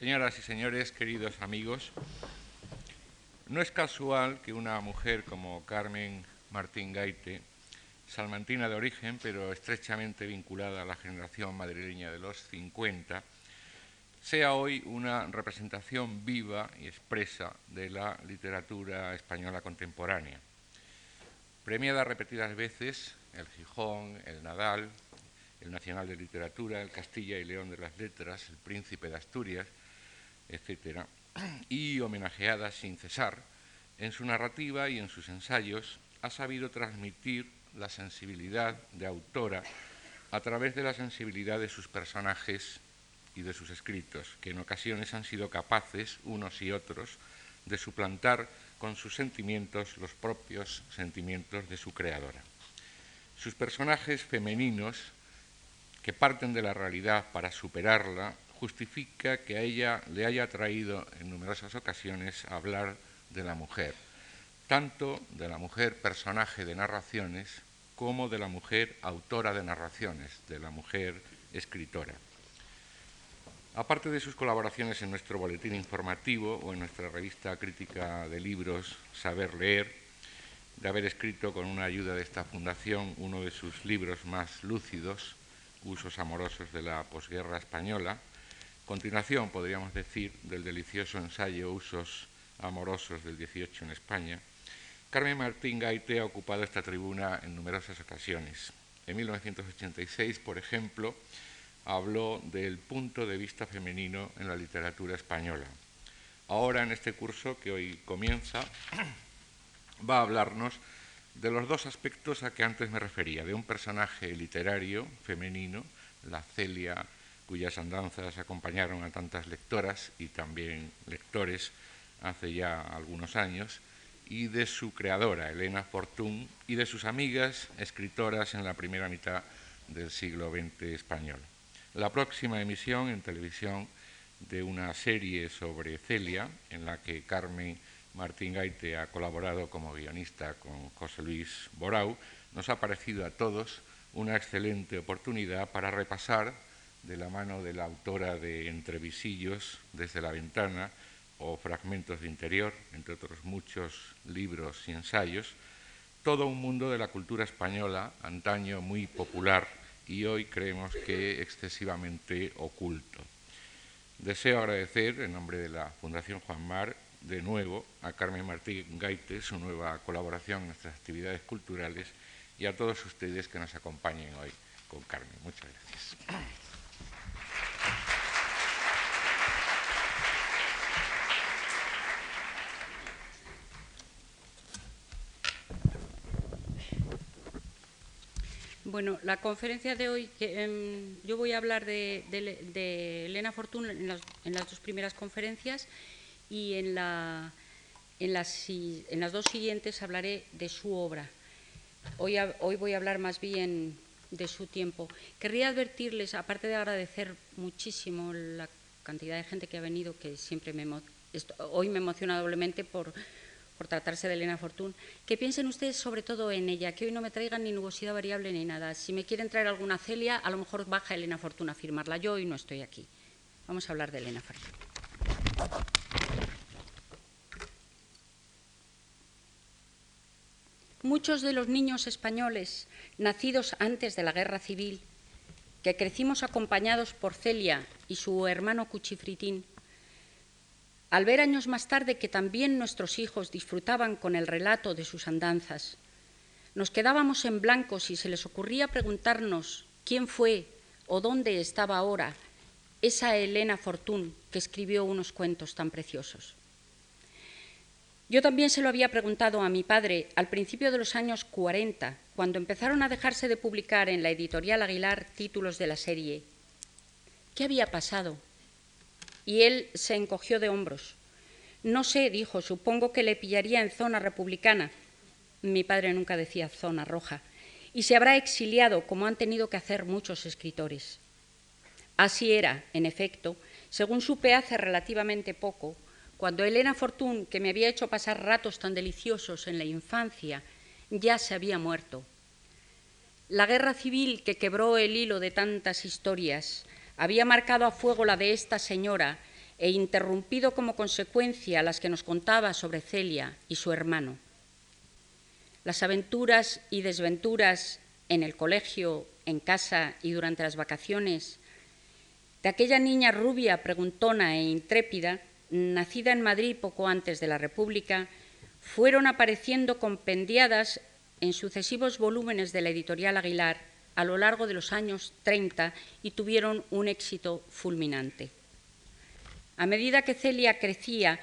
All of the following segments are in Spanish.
Señoras y señores, queridos amigos, no es casual que una mujer como Carmen Martín Gaite, salmantina de origen, pero estrechamente vinculada a la generación madrileña de los 50, sea hoy una representación viva y expresa de la literatura española contemporánea. Premiada repetidas veces, el Gijón, el Nadal, el Nacional de Literatura, el Castilla y León de las Letras, el Príncipe de Asturias, etc., y homenajeada sin cesar, en su narrativa y en sus ensayos ha sabido transmitir la sensibilidad de autora a través de la sensibilidad de sus personajes y de sus escritos, que en ocasiones han sido capaces, unos y otros, de suplantar con sus sentimientos los propios sentimientos de su creadora. Sus personajes femeninos, que parten de la realidad para superarla, justifica que a ella le haya traído en numerosas ocasiones hablar de la mujer, tanto de la mujer personaje de narraciones como de la mujer autora de narraciones, de la mujer escritora. Aparte de sus colaboraciones en nuestro boletín informativo o en nuestra revista crítica de libros Saber Leer, de haber escrito con una ayuda de esta fundación uno de sus libros más lúcidos, Usos amorosos de la posguerra española, continuación, podríamos decir, del delicioso ensayo Usos amorosos del 18 en España, Carmen Martín Gaite ha ocupado esta tribuna en numerosas ocasiones. En 1986, por ejemplo, habló del punto de vista femenino en la literatura española. Ahora, en este curso que hoy comienza, va a hablarnos de los dos aspectos a que antes me refería, de un personaje literario femenino, la Celia, cuyas andanzas acompañaron a tantas lectoras y también lectores hace ya algunos años, y de su creadora, Elena Fortún, y de sus amigas escritoras en la primera mitad del siglo XX español. La próxima emisión en televisión de una serie sobre Celia, en la que Carmen Martín Gaite ha colaborado como guionista con José Luis Borau, nos ha parecido a todos una excelente oportunidad para repasar, de la mano de la autora de Entrevisillos desde la ventana o Fragmentos de Interior, entre otros muchos libros y ensayos, todo un mundo de la cultura española, antaño muy popular y hoy creemos que excesivamente oculto. Deseo agradecer, en nombre de la Fundación Juan Mar, de nuevo a Carmen Martín Gaite su nueva colaboración en nuestras actividades culturales y a todos ustedes que nos acompañen hoy con Carmen. Muchas gracias. Bueno, la conferencia de hoy, em, yo voy a hablar de, Elena Fortún en las, dos primeras conferencias y en, las, dos siguientes hablaré de su obra. Hoy, hoy voy a hablar más bien de su tiempo. Querría advertirles, aparte de agradecer muchísimo la cantidad de gente que ha venido, que siempre me, hoy me emociona doblemente por por tratarse de Elena Fortún, que piensen ustedes sobre todo en ella, que hoy no me traigan ni nubosidad variable ni nada. Si me quieren traer alguna Celia, a lo mejor baja Elena Fortún a firmarla. Yo hoy no estoy aquí. Vamos a hablar de Elena Fortún. Muchos de los niños españoles nacidos antes de la guerra civil, que crecimos acompañados por Celia y su hermano Cuchifritín, al ver años más tarde que también nuestros hijos disfrutaban con el relato de sus andanzas, nos quedábamos en blanco si se les ocurría preguntarnos quién fue o dónde estaba ahora esa Elena Fortún que escribió unos cuentos tan preciosos. Yo también se lo había preguntado a mi padre al principio de los años 40, cuando empezaron a dejarse de publicar en la editorial Aguilar títulos de la serie. ¿Qué había pasado? Y él se encogió de hombros. No sé, dijo, supongo que le pillaría en zona republicana. Mi padre nunca decía zona roja. Y se habrá exiliado, como han tenido que hacer muchos escritores. Así era, en efecto, según supe hace relativamente poco, cuando Elena Fortún, que me había hecho pasar ratos tan deliciosos en la infancia, ya se había muerto. La guerra civil que quebró el hilo de tantas historias, había marcado a fuego la de esta señora e interrumpido como consecuencia las que nos contaba sobre Celia y su hermano. Las aventuras y desventuras en el colegio, en casa y durante las vacaciones de aquella niña rubia, preguntona e intrépida, nacida en Madrid poco antes de la República, fueron apareciendo compendiadas en sucesivos volúmenes de la editorial Aguilar a lo largo de los años 30 y tuvieron un éxito fulminante. A medida que Celia crecía,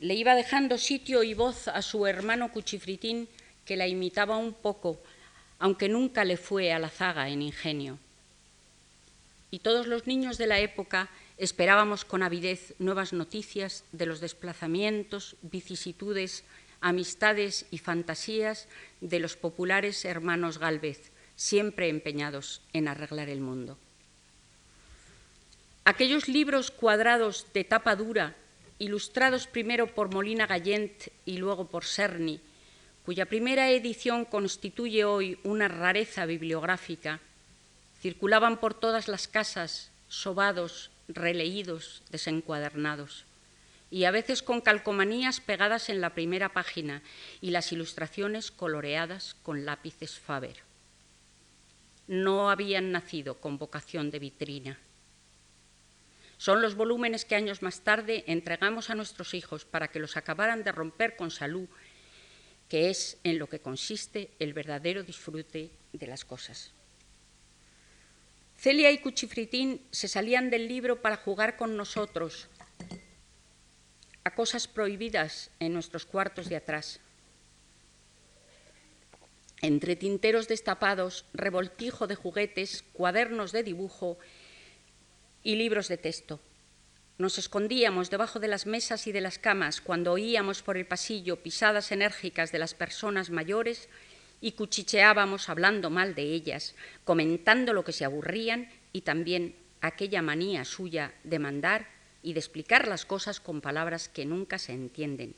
le iba dejando sitio y voz a su hermano Cuchifritín, que la imitaba un poco, aunque nunca le fue a la zaga en ingenio. Y todos los niños de la época esperábamos con avidez nuevas noticias de los desplazamientos, vicisitudes, amistades y fantasías de los populares hermanos Galvez, siempre empeñados en arreglar el mundo. Aquellos libros cuadrados de tapa dura, ilustrados primero por Molina Gallent y luego por Serni, cuya primera edición constituye hoy una rareza bibliográfica, circulaban por todas las casas, sobados, releídos, desencuadernados, y a veces con calcomanías pegadas en la primera página y las ilustraciones coloreadas con lápices Faber. No habían nacido con vocación de vitrina. Son los volúmenes que años más tarde entregamos a nuestros hijos para que los acabaran de romper con salud que es en lo que consiste el verdadero disfrute de las cosas. Celia y Cuchifritín se salían del libro para jugar con nosotros a cosas prohibidas en nuestros cuartos de atrás. Entre tinteros destapados, revoltijo de juguetes, cuadernos de dibujo y libros de texto. Nos escondíamos debajo de las mesas y de las camas cuando oíamos por el pasillo pisadas enérgicas de las personas mayores y cuchicheábamos hablando mal de ellas, comentando lo que se aburrían y también aquella manía suya de mandar y de explicar las cosas con palabras que nunca se entienden.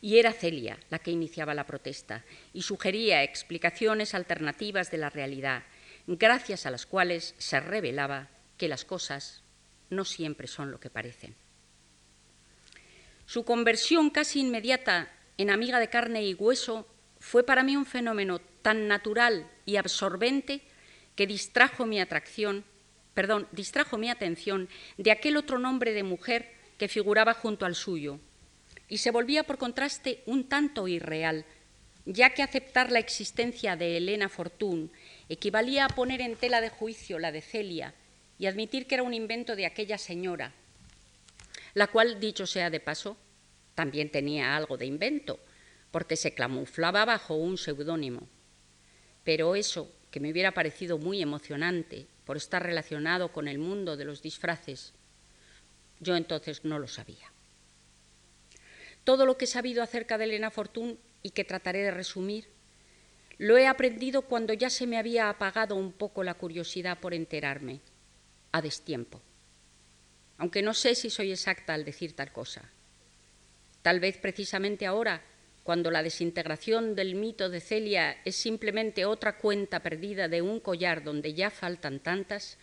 Y era Celia la que iniciaba la protesta y sugería explicaciones alternativas de la realidad, gracias a las cuales se revelaba que las cosas no siempre son lo que parecen. Su conversión casi inmediata en amiga de carne y hueso fue para mí un fenómeno tan natural y absorbente que distrajo mi atracción, perdón, distrajo mi atención de aquel otro nombre de mujer que figuraba junto al suyo y se volvía por contraste un tanto irreal, ya que aceptar la existencia de Elena Fortún equivalía a poner en tela de juicio la de Celia y admitir que era un invento de aquella señora, la cual, dicho sea de paso, también tenía algo de invento, porque se camuflaba bajo un seudónimo. Pero eso, que me hubiera parecido muy emocionante por estar relacionado con el mundo de los disfraces, yo entonces no lo sabía. Todo lo que he sabido acerca de Elena Fortún y que trataré de resumir, lo he aprendido cuando ya se me había apagado un poco la curiosidad por enterarme a destiempo, aunque no sé si soy exacta al decir tal cosa. Tal vez precisamente ahora, cuando la desintegración del mito de Celia es simplemente otra cuenta perdida de un collar donde ya faltan tantas,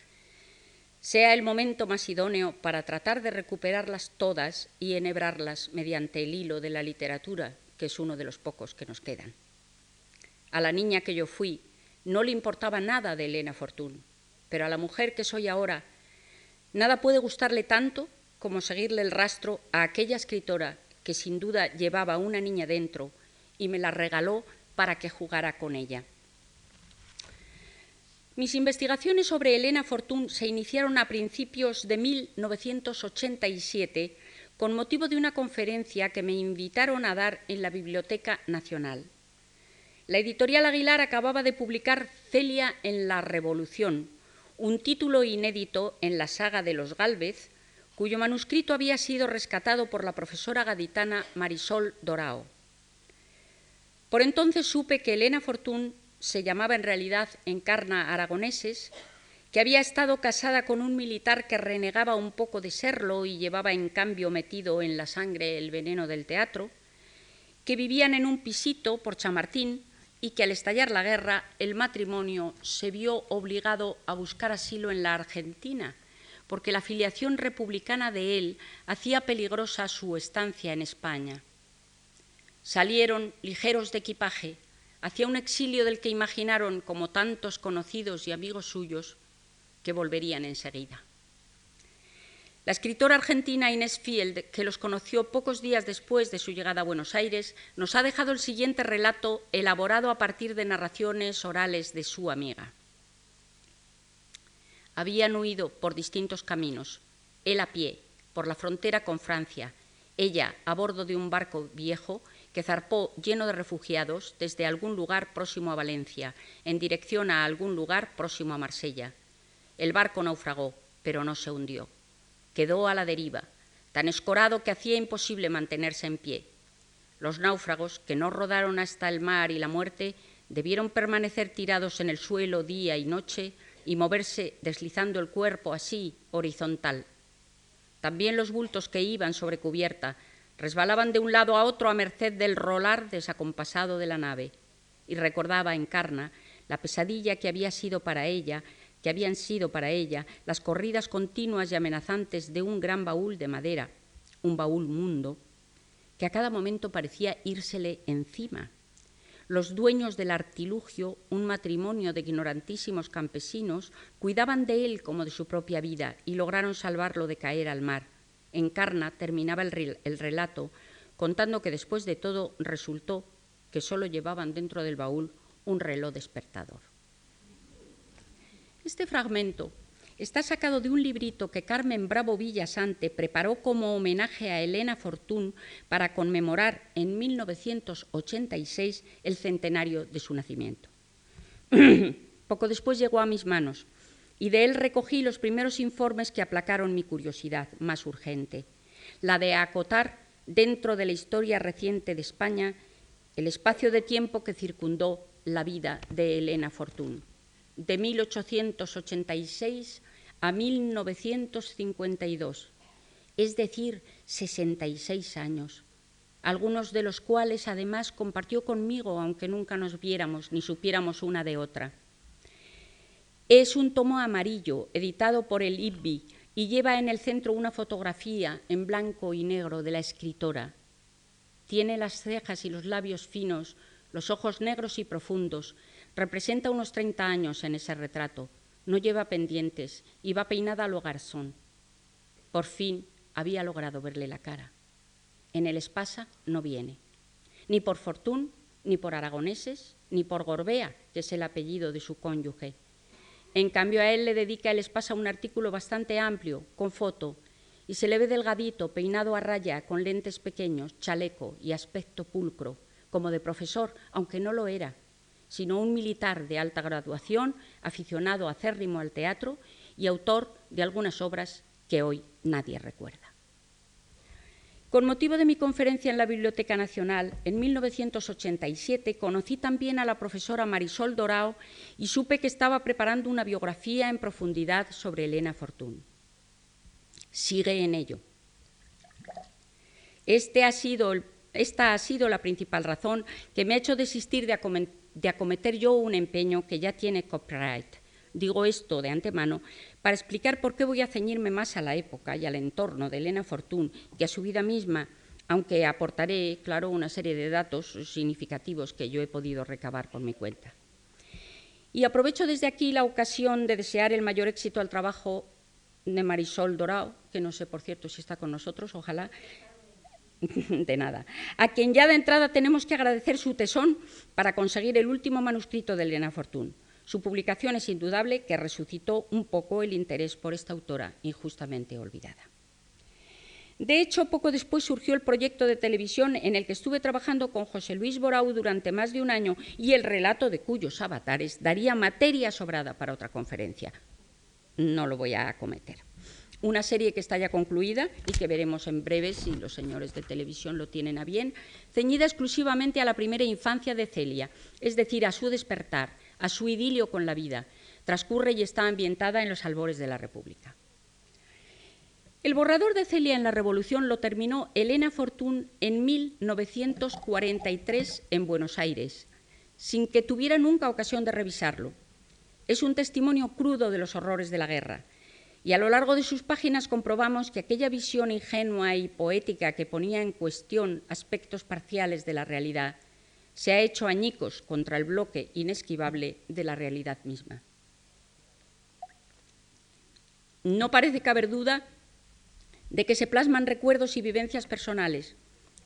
sea el momento más idóneo para tratar de recuperarlas todas y enhebrarlas mediante el hilo de la literatura, que es uno de los pocos que nos quedan. A la niña que yo fui no le importaba nada de Elena Fortún pero a la mujer que soy ahora, nada puede gustarle tanto como seguirle el rastro a aquella escritora que sin duda llevaba una niña dentro y me la regaló para que jugara con ella. Mis investigaciones sobre Elena Fortún se iniciaron a principios de 1987 con motivo de una conferencia que me invitaron a dar en la Biblioteca Nacional. La editorial Aguilar acababa de publicar Celia en la Revolución, un título inédito en la saga de los Gálvez, cuyo manuscrito había sido rescatado por la profesora gaditana Marisol Dorao. Por entonces supe que Elena Fortún se llamaba en realidad Encarna Aragoneses, que había estado casada con un militar que renegaba un poco de serlo y llevaba en cambio metido en la sangre el veneno del teatro, que vivían en un pisito por Chamartín, y que al estallar la guerra el matrimonio se vio obligado a buscar asilo en la Argentina, porque la filiación republicana de él hacía peligrosa su estancia en España. Salieron ligeros de equipaje hacia un exilio del que imaginaron, como tantos conocidos y amigos suyos, que volverían enseguida. La escritora argentina Inés Field, que los conoció pocos días después de su llegada a Buenos Aires, nos ha dejado el siguiente relato elaborado a partir de narraciones orales de su amiga. Habían huido por distintos caminos, él a pie, por la frontera con Francia, ella a bordo de un barco viejo que zarpó lleno de refugiados desde algún lugar próximo a Valencia, en dirección a algún lugar próximo a Marsella. El barco naufragó, pero no se hundió. Quedó a la deriva, tan escorado que hacía imposible mantenerse en pie. Los náufragos, que no rodaron hasta el mar y la muerte, debieron permanecer tirados en el suelo día y noche y moverse deslizando el cuerpo así, horizontal. También los bultos que iban sobre cubierta resbalaban de un lado a otro a merced del rolar desacompasado de la nave, y recordaba en Carna la pesadilla que había sido para ella, que habían sido para ella las corridas continuas y amenazantes de un gran baúl de madera, un baúl mundo, que a cada momento parecía írsele encima. Los dueños del artilugio, un matrimonio de ignorantísimos campesinos, cuidaban de él como de su propia vida y lograron salvarlo de caer al mar en Carna terminaba el, el relato contando que después de todo resultó que solo llevaban dentro del baúl un reloj despertador. Este fragmento está sacado de un librito que Carmen Bravo Villasante preparó como homenaje a Elena Fortún para conmemorar en 1986 el centenario de su nacimiento. Poco después llegó a mis manos y de él recogí los primeros informes que aplacaron mi curiosidad más urgente, la de acotar dentro de la historia reciente de España el espacio de tiempo que circundó la vida de Elena Fortún, de 1886 a 1952, es decir, 66 años, algunos de los cuales además compartió conmigo, aunque nunca nos viéramos ni supiéramos una de otra. Es un tomo amarillo, editado por el IBBI, y lleva en el centro una fotografía en blanco y negro de la escritora. Tiene las cejas y los labios finos, los ojos negros y profundos. Representa unos 30 años en ese retrato. No lleva pendientes y va peinada a lo garzón. Por fin había logrado verle la cara. En el Espasa no viene, ni por Fortún, ni por aragoneses, ni por Gorbea, que es el apellido de su cónyuge. En cambio, a él le dedica el Espasa un artículo bastante amplio, con foto, y se le ve delgadito, peinado a raya, con lentes pequeños, chaleco y aspecto pulcro, como de profesor, aunque no lo era, sino un militar de alta graduación, aficionado acérrimo al teatro y autor de algunas obras que hoy nadie recuerda. Con motivo de mi conferencia en la Biblioteca Nacional, en 1987 conocí también a la profesora Marisol Dorao y supe que estaba preparando una biografía en profundidad sobre Elena Fortún. Sigue en ello. Este esta ha sido la principal razón que me ha hecho desistir de acometer yo un empeño que ya tiene copyright Digo esto de antemano para explicar por qué voy a ceñirme más a la época y al entorno de Elena Fortún que a su vida misma, aunque aportaré, claro, una serie de datos significativos que yo he podido recabar por mi cuenta. Y aprovecho desde aquí la ocasión de desear el mayor éxito al trabajo de Marisol Dorao, que no sé, por cierto, si está con nosotros, ojalá, de nada, a quien ya de entrada tenemos que agradecer su tesón para conseguir el último manuscrito de Elena Fortún. Su publicación es indudable que resucitó un poco el interés por esta autora injustamente olvidada. De hecho, poco después surgió el proyecto de televisión en el que estuve trabajando con José Luis Borau durante más de un año y el relato de cuyos avatares daría materia sobrada para otra conferencia. No lo voy a acometer. Una serie que está ya concluida y que veremos en breve si los señores de televisión lo tienen a bien, ceñida exclusivamente a la primera infancia de Celia, es decir, a su despertar, a su idilio con la vida. Transcurre y está ambientada en los albores de la República. El borrador de Celia en la Revolución lo terminó Elena Fortún en 1943 en Buenos Aires, sin que tuviera nunca ocasión de revisarlo. Es un testimonio crudo de los horrores de la guerra Y a lo largo de sus páginas comprobamos que aquella visión ingenua y poética que ponía en cuestión aspectos parciales de la realidad se ha hecho añicos contra el bloque inesquivable de la realidad misma. No parece caber duda de que se plasman recuerdos y vivencias personales,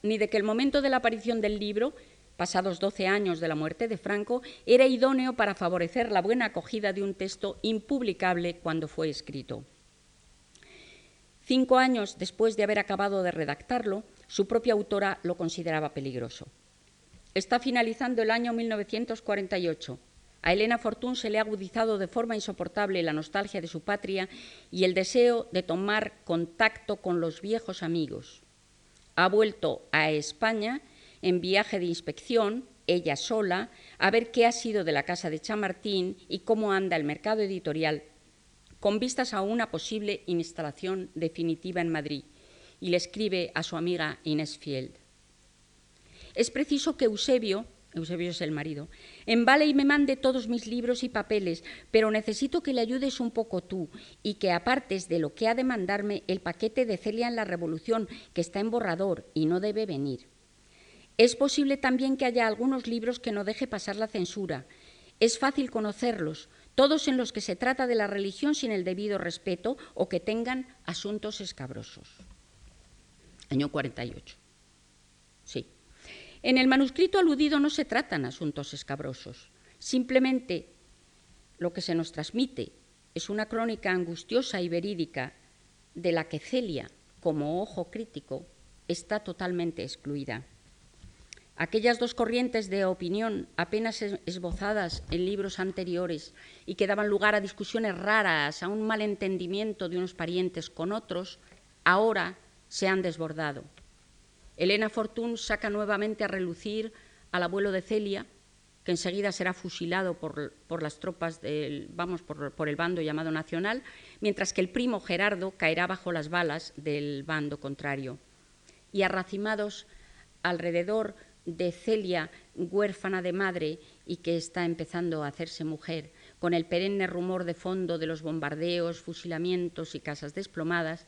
ni de que el momento de la aparición del libro, pasados 12 años de la muerte de Franco, era idóneo para favorecer la buena acogida de un texto impublicable cuando fue escrito. Cinco años después de haber acabado de redactarlo, su propia autora lo consideraba peligroso. Está finalizando el año 1948. A Elena Fortún se le ha agudizado de forma insoportable la nostalgia de su patria y el deseo de tomar contacto con los viejos amigos. Ha vuelto a España en viaje de inspección, ella sola, a ver qué ha sido de la casa de Chamartín y cómo anda el mercado editorial, con vistas a una posible instalación definitiva en Madrid, y le escribe a su amiga Inés Field. Es preciso que Eusebio, Eusebio es el marido, embale y me mande todos mis libros y papeles, pero necesito que le ayudes un poco tú y que apartes de lo que ha de mandarme el paquete de Celia en la Revolución, que está en borrador y no debe venir. Es posible también que haya algunos libros que no deje pasar la censura. Es fácil conocerlos, todos en los que se trata de la religión sin el debido respeto o que tengan asuntos escabrosos. Año 48. En el manuscrito aludido no se tratan asuntos escabrosos, simplemente lo que se nos transmite es una crónica angustiosa y verídica de la que Celia, como ojo crítico, está totalmente excluida. Aquellas dos corrientes de opinión apenas esbozadas en libros anteriores y que daban lugar a discusiones raras, a un malentendimiento de unos parientes con otros, ahora se han desbordado. Elena Fortún saca nuevamente a relucir al abuelo de Celia, que enseguida será fusilado por, las tropas del, vamos, por, por, el bando llamado Nacional, mientras que el primo Gerardo caerá bajo las balas del bando contrario. Y arracimados alrededor de Celia, huérfana de madre y que está empezando a hacerse mujer, con el perenne rumor de fondo de los bombardeos, fusilamientos y casas desplomadas,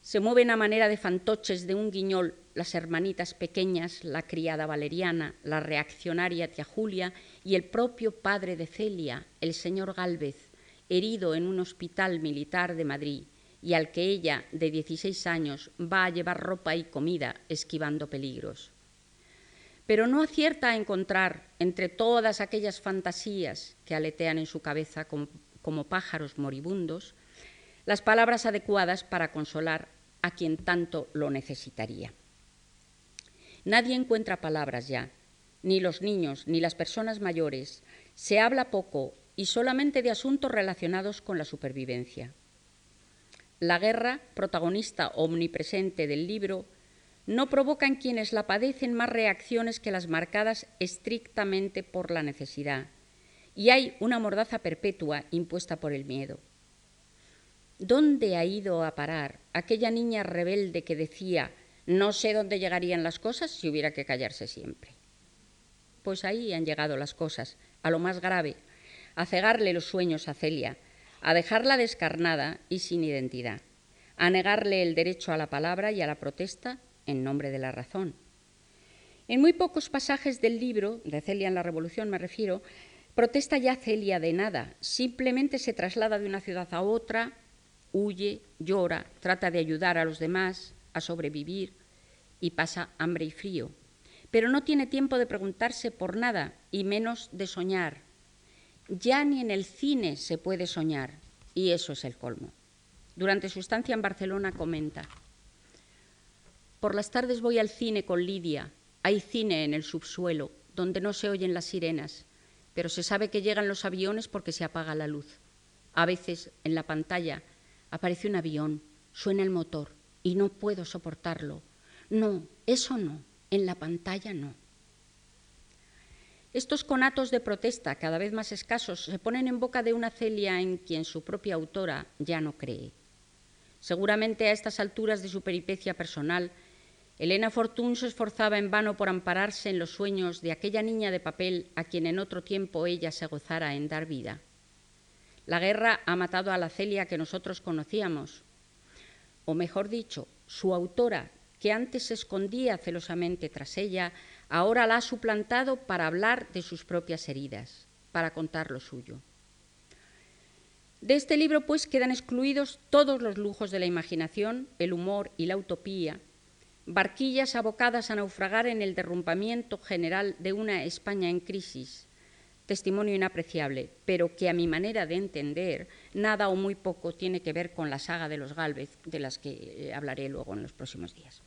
se mueven a manera de fantoches de un guiñol las hermanitas pequeñas, la criada Valeriana, la reaccionaria tía Julia y el propio padre de Celia, el señor Gálvez, herido en un hospital militar de Madrid y al que ella, de 16 años, va a llevar ropa y comida esquivando peligros. Pero no acierta a encontrar entre todas aquellas fantasías que aletean en su cabeza como, como pájaros moribundos las palabras adecuadas para consolar a quien tanto lo necesitaría. Nadie encuentra palabras ya, ni los niños ni las personas mayores. Se habla poco y solamente de asuntos relacionados con la supervivencia. La guerra, protagonista omnipresente del libro, no provoca en quienes la padecen más reacciones que las marcadas estrictamente por la necesidad, y hay una mordaza perpetua impuesta por el miedo. ¿Dónde ha ido a parar aquella niña rebelde que decía no sé dónde llegarían las cosas si hubiera que callarse siempre? Pues ahí han llegado las cosas, a lo más grave, a cegarle los sueños a Celia, a dejarla descarnada y sin identidad, a negarle el derecho a la palabra y a la protesta en nombre de la razón. En muy pocos pasajes del libro, de Celia en la Revolución me refiero, protesta ya Celia de nada, simplemente se traslada de una ciudad a otra, huye, llora, trata de ayudar a los demás a sobrevivir y pasa hambre y frío. Pero no tiene tiempo de preguntarse por nada y menos de soñar. Ya ni en el cine se puede soñar y eso es el colmo. Durante su estancia en Barcelona comenta, por las tardes voy al cine con Lidia. Hay cine en el subsuelo, donde no se oyen las sirenas, pero se sabe que llegan los aviones porque se apaga la luz. A veces en la pantalla Aparece un avión, suena el motor y no puedo soportarlo. No, eso no, en la pantalla no. Estos conatos de protesta, cada vez más escasos, se ponen en boca de una Celia en quien su propia autora ya no cree. Seguramente a estas alturas de su peripecia personal, Elena Fortún se esforzaba en vano por ampararse en los sueños de aquella niña de papel a quien en otro tiempo ella se gozara en dar vida. La guerra ha matado a la Celia que nosotros conocíamos, o mejor dicho, su autora, que antes se escondía celosamente tras ella, ahora la ha suplantado para hablar de sus propias heridas, para contar lo suyo. De este libro, pues, quedan excluidos todos los lujos de la imaginación, el humor y la utopía, barquillas abocadas a naufragar en el derrumbamiento general de una España en crisis, testimonio inapreciable, pero que a mi manera de entender nada o muy poco tiene que ver con la saga de los Gálvez, de las que eh, hablaré luego en los próximos días.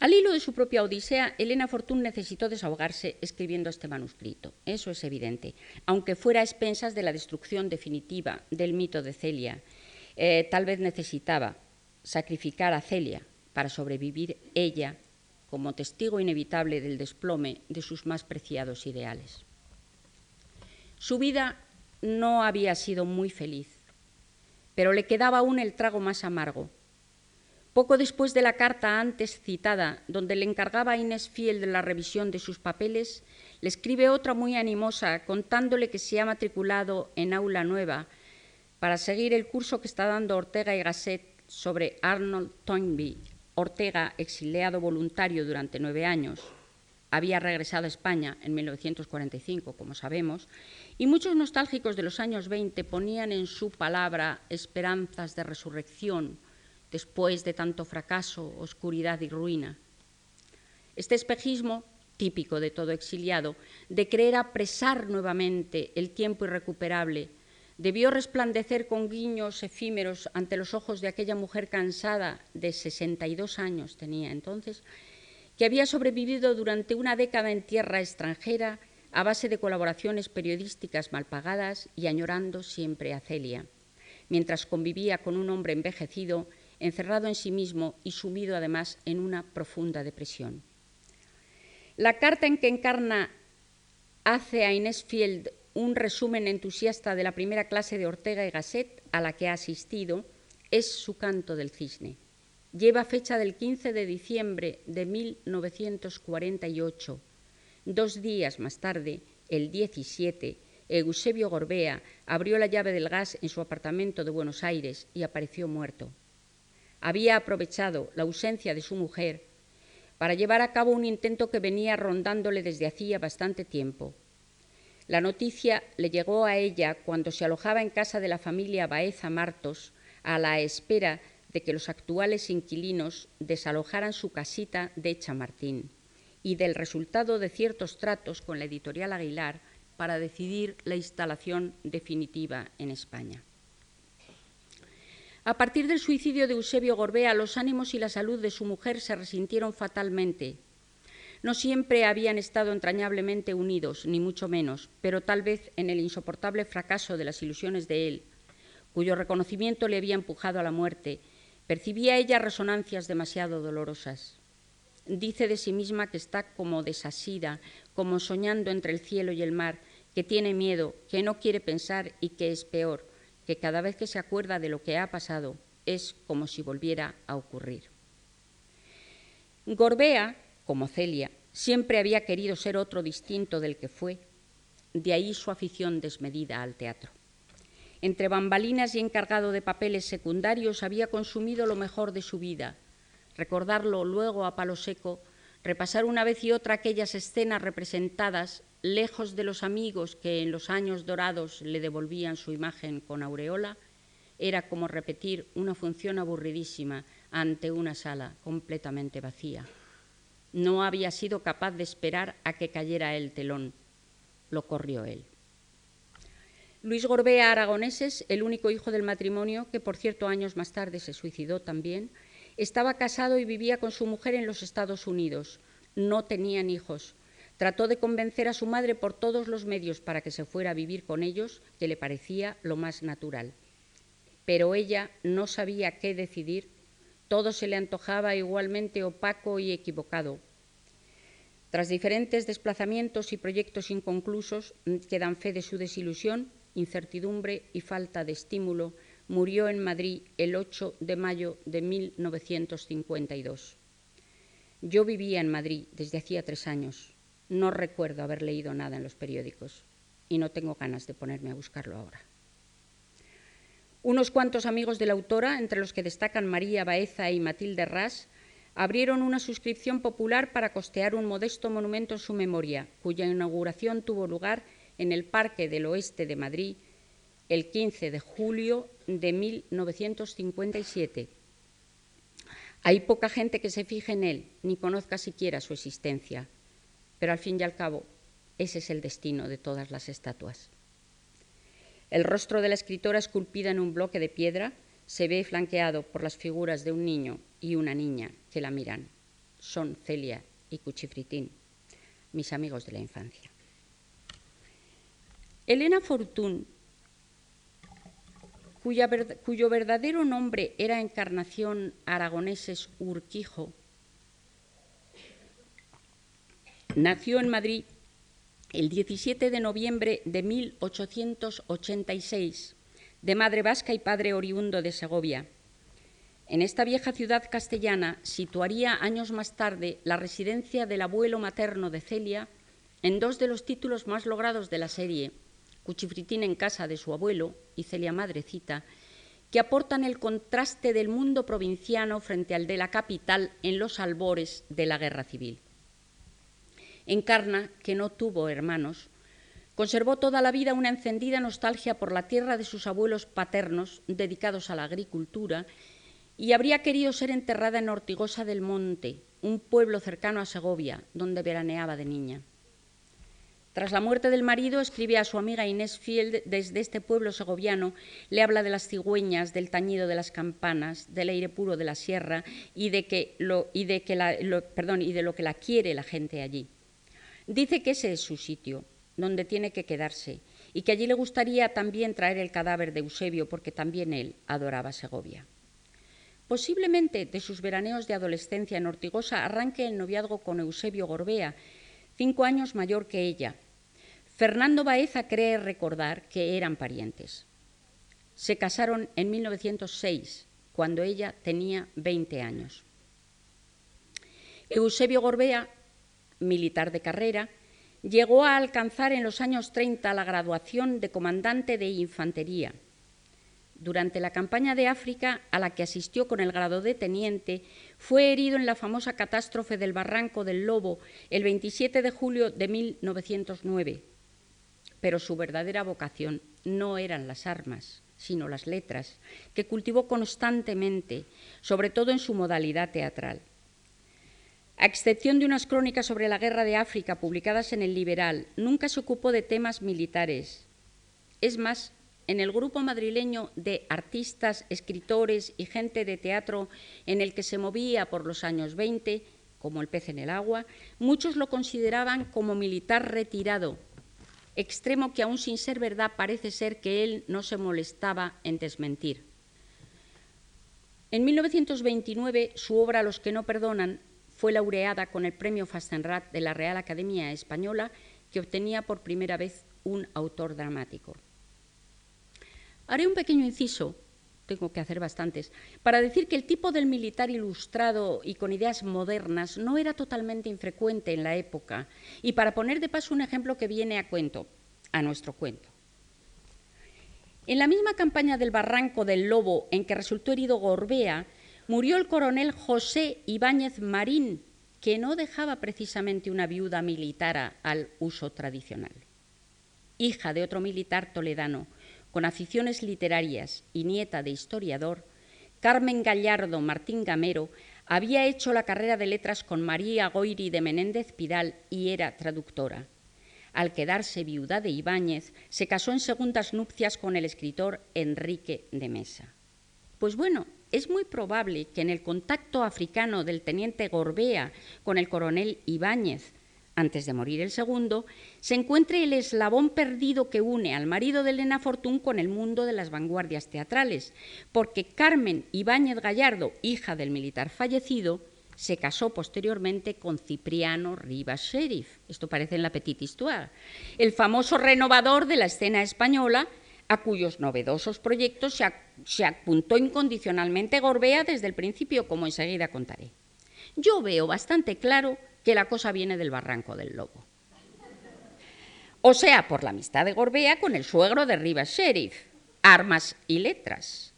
Al hilo de su propia odisea, Elena Fortún necesitó desahogarse escribiendo este manuscrito, eso es evidente, aunque fuera a expensas de la destrucción definitiva del mito de Celia. Eh, tal vez necesitaba sacrificar a Celia para sobrevivir ella como testigo inevitable del desplome de sus más preciados ideales. Su vida no había sido muy feliz, pero le quedaba aún el trago más amargo. Poco después de la carta antes citada, donde le encargaba a Inés Fiel de la revisión de sus papeles, le escribe otra muy animosa contándole que se ha matriculado en aula nueva para seguir el curso que está dando Ortega y Gasset sobre Arnold Toynbee, Ortega, exiliado voluntario durante nueve años, había regresado a España en 1945, como sabemos, y muchos nostálgicos de los años 20 ponían en su palabra esperanzas de resurrección después de tanto fracaso, oscuridad y ruina. Este espejismo, típico de todo exiliado, de creer apresar nuevamente el tiempo irrecuperable, debió resplandecer con guiños efímeros ante los ojos de aquella mujer cansada de 62 años tenía entonces, que había sobrevivido durante una década en tierra extranjera a base de colaboraciones periodísticas mal pagadas y añorando siempre a Celia, mientras convivía con un hombre envejecido, encerrado en sí mismo y sumido además en una profunda depresión. La carta en que encarna hace a Inés Field un resumen entusiasta de la primera clase de Ortega y Gasset a la que ha asistido es su canto del cisne. Lleva fecha del 15 de diciembre de 1948 Dos días más tarde, el 17, Eusebio Gorbea abrió la llave del gas en su apartamento de Buenos Aires y apareció muerto. Había aprovechado la ausencia de su mujer para llevar a cabo un intento que venía rondándole desde hacía bastante tiempo. La noticia le llegó a ella cuando se alojaba en casa de la familia Baeza Martos, a la espera de que los actuales inquilinos desalojaran su casita de Chamartín y del resultado de ciertos tratos con la editorial Aguilar para decidir la instalación definitiva en España. A partir del suicidio de Eusebio Gorbea, los ánimos y la salud de su mujer se resintieron fatalmente. No siempre habían estado entrañablemente unidos, ni mucho menos, pero tal vez en el insoportable fracaso de las ilusiones de él, cuyo reconocimiento le había empujado a la muerte, percibía ella resonancias demasiado dolorosas dice de sí misma que está como desasida, como soñando entre el cielo y el mar, que tiene miedo, que no quiere pensar y que es peor, que cada vez que se acuerda de lo que ha pasado es como si volviera a ocurrir. Gorbea, como Celia, siempre había querido ser otro distinto del que fue, de ahí su afición desmedida al teatro. Entre bambalinas y encargado de papeles secundarios había consumido lo mejor de su vida, recordarlo luego a palo seco, repasar una vez y otra aquellas escenas representadas lejos de los amigos que en los años dorados le devolvían su imagen con aureola, era como repetir una función aburridísima ante una sala completamente vacía. No había sido capaz de esperar a que cayera el telón. Lo corrió él. Luis Gorbea Aragoneses, el único hijo del matrimonio, que por cierto años más tarde se suicidó también, estaba casado y vivía con su mujer en los Estados Unidos. No tenían hijos. Trató de convencer a su madre por todos los medios para que se fuera a vivir con ellos, que le parecía lo más natural. Pero ella no sabía qué decidir. Todo se le antojaba igualmente opaco y equivocado. Tras diferentes desplazamientos y proyectos inconclusos que dan fe de su desilusión, incertidumbre y falta de estímulo, murió en Madrid el 8 de mayo de 1952. Yo vivía en Madrid desde hacía tres años. No recuerdo haber leído nada en los periódicos y no tengo ganas de ponerme a buscarlo ahora. Unos cuantos amigos de la autora, entre los que destacan María Baeza y Matilde Ras, abrieron una suscripción popular para costear un modesto monumento en su memoria, cuya inauguración tuvo lugar en el Parque del Oeste de Madrid el 15 de julio de 1957. Hay poca gente que se fije en él, ni conozca siquiera su existencia, pero al fin y al cabo ese es el destino de todas las estatuas. El rostro de la escritora esculpida en un bloque de piedra se ve flanqueado por las figuras de un niño y una niña que la miran. Son Celia y Cuchifritín, mis amigos de la infancia. Elena Fortún, cuyo verdadero nombre era Encarnación Aragoneses Urquijo, nació en Madrid el 17 de noviembre de 1886, de madre vasca y padre oriundo de Segovia. En esta vieja ciudad castellana situaría años más tarde la residencia del abuelo materno de Celia en dos de los títulos más logrados de la serie, Cuchifritín en casa de su abuelo y Celia Madrecita, que aportan el contraste del mundo provinciano frente al de la capital en los albores de la guerra civil. Encarna, que no tuvo hermanos, conservó toda la vida una encendida nostalgia por la tierra de sus abuelos paternos dedicados a la agricultura y habría querido ser enterrada en Ortigosa del Monte, un pueblo cercano a Segovia, donde veraneaba de niña. Tras la muerte del marido, escribe a su amiga Inés Field desde este pueblo segoviano, le habla de las cigüeñas, del tañido de las campanas, del aire puro de la sierra y de, que lo, y de, que la, perdón, y de lo que la quiere la gente allí. Dice que ese es su sitio, donde tiene que quedarse, y que allí le gustaría también traer el cadáver de Eusebio, porque también él adoraba Segovia. Posiblemente de sus veraneos de adolescencia en Ortigosa arranque el noviazgo con Eusebio Gorbea, cinco años mayor que ella. Fernando Baeza cree recordar que eran parientes. Se casaron en 1906, cuando ella tenía 20 años. Eusebio Gorbea, militar de carrera, llegó a alcanzar en los años 30 la graduación de comandante de infantería durante la campaña de África, a la que asistió con el grado de teniente, fue herido en la famosa catástrofe del Barranco del Lobo el 27 de julio de 1909. Pero su verdadera vocación no eran las armas, sino las letras, que cultivó constantemente, sobre todo en su modalidad teatral. A excepción de unas crónicas sobre la guerra de África publicadas en el Liberal, nunca se ocupó de temas militares. Es más, en el grupo madrileño de artistas, escritores y gente de teatro en el que se movía por los años 20, como el pez en el agua, muchos lo consideraban como militar retirado, extremo que aún sin ser verdad parece ser que él no se molestaba en desmentir. En 1929 su obra Los que no perdonan fue laureada con el premio Fastenrat de la Real Academia Española que obtenía por primera vez un autor dramático. Haré un pequeño inciso, tengo que hacer bastantes, para decir que el tipo del militar ilustrado y con ideas modernas no era totalmente infrecuente en la época, y para poner de paso un ejemplo que viene a cuento, a nuestro cuento. En la misma campaña del Barranco del Lobo en que resultó herido Gorbea, murió el coronel José Ibáñez Marín, que no dejaba precisamente una viuda militar al uso tradicional. Hija de otro militar toledano, con aficiones literarias y nieta de historiador, Carmen Gallardo Martín Gamero había hecho la carrera de letras con María Goiri de Menéndez Pidal y era traductora. Al quedarse viuda de Ibáñez, se casó en segundas nupcias con el escritor Enrique de Mesa. Pues bueno, es muy probable que en el contacto africano del teniente Gorbea con el coronel Ibáñez, antes de morir el segundo, se encuentre el eslabón perdido que une al marido de Elena Fortún con el mundo de las vanguardias teatrales, porque Carmen Ibáñez Gallardo, hija del militar fallecido, se casó posteriormente con Cipriano Rivas Sheriff, esto parece en la Petite Histoire, el famoso renovador de la escena española, a cuyos novedosos proyectos se, se apuntó incondicionalmente Gorbea desde el principio, como enseguida contaré. Yo veo bastante claro que la cosa viene del barranco del lobo. O sea, por la amistad de Gorbea con el suegro de Rivas Sheriff, armas y letras.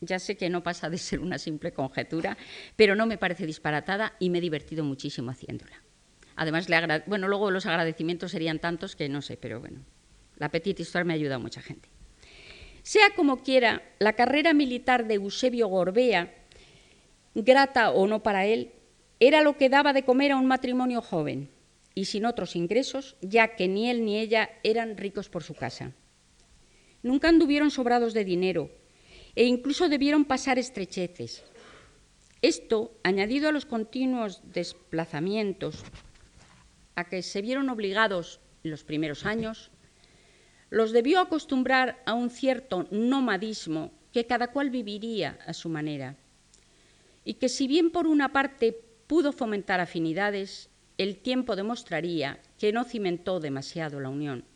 Ya sé que no pasa de ser una simple conjetura, pero no me parece disparatada y me he divertido muchísimo haciéndola. Además, le bueno, luego los agradecimientos serían tantos que no sé, pero bueno, la Petite Histoire me ha ayudado a mucha gente. Sea como quiera, la carrera militar de Eusebio Gorbea, grata o no para él, era lo que daba de comer a un matrimonio joven y sin otros ingresos, ya que ni él ni ella eran ricos por su casa. Nunca anduvieron sobrados de dinero e incluso debieron pasar estrecheces. Esto, añadido a los continuos desplazamientos a que se vieron obligados los primeros años, los debió acostumbrar a un cierto nomadismo que cada cual viviría a su manera, y que si bien por una parte pudo fomentar afinidades, el tiempo demostraría que no cimentó demasiado la unión.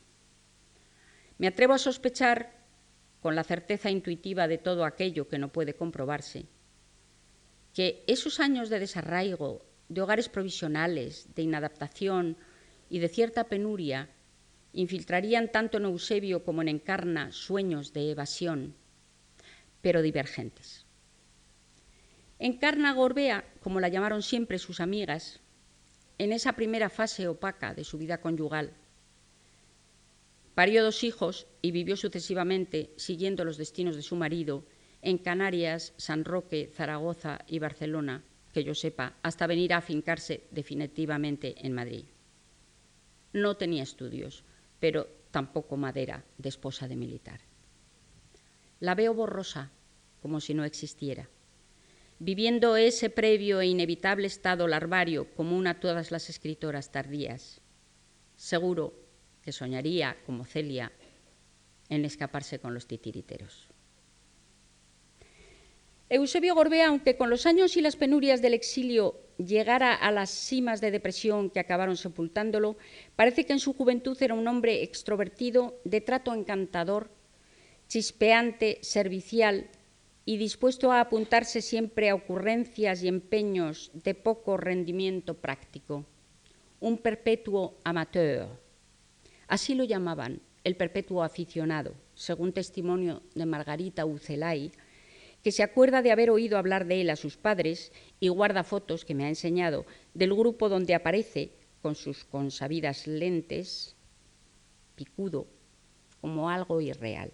Me atrevo a sospechar, con la certeza intuitiva de todo aquello que no puede comprobarse, que esos años de desarraigo, de hogares provisionales, de inadaptación y de cierta penuria infiltrarían tanto en Eusebio como en Encarna sueños de evasión, pero divergentes. Encarna Gorbea, como la llamaron siempre sus amigas, en esa primera fase opaca de su vida conyugal. Parió dos hijos y vivió sucesivamente, siguiendo los destinos de su marido, en Canarias, San Roque, Zaragoza y Barcelona, que yo sepa, hasta venir a afincarse definitivamente en Madrid. No tenía estudios, pero tampoco madera de esposa de militar. La veo borrosa, como si no existiera viviendo ese previo e inevitable estado larvario común a todas las escritoras tardías. Seguro que soñaría, como Celia, en escaparse con los titiriteros. Eusebio Gorbea, aunque con los años y las penurias del exilio llegara a las cimas de depresión que acabaron sepultándolo, parece que en su juventud era un hombre extrovertido, de trato encantador, chispeante, servicial, y dispuesto a apuntarse siempre a ocurrencias y empeños de poco rendimiento práctico, un perpetuo amateur. Así lo llamaban, el perpetuo aficionado, según testimonio de Margarita Ucelay, que se acuerda de haber oído hablar de él a sus padres y guarda fotos que me ha enseñado del grupo donde aparece con sus consabidas lentes, picudo, como algo irreal.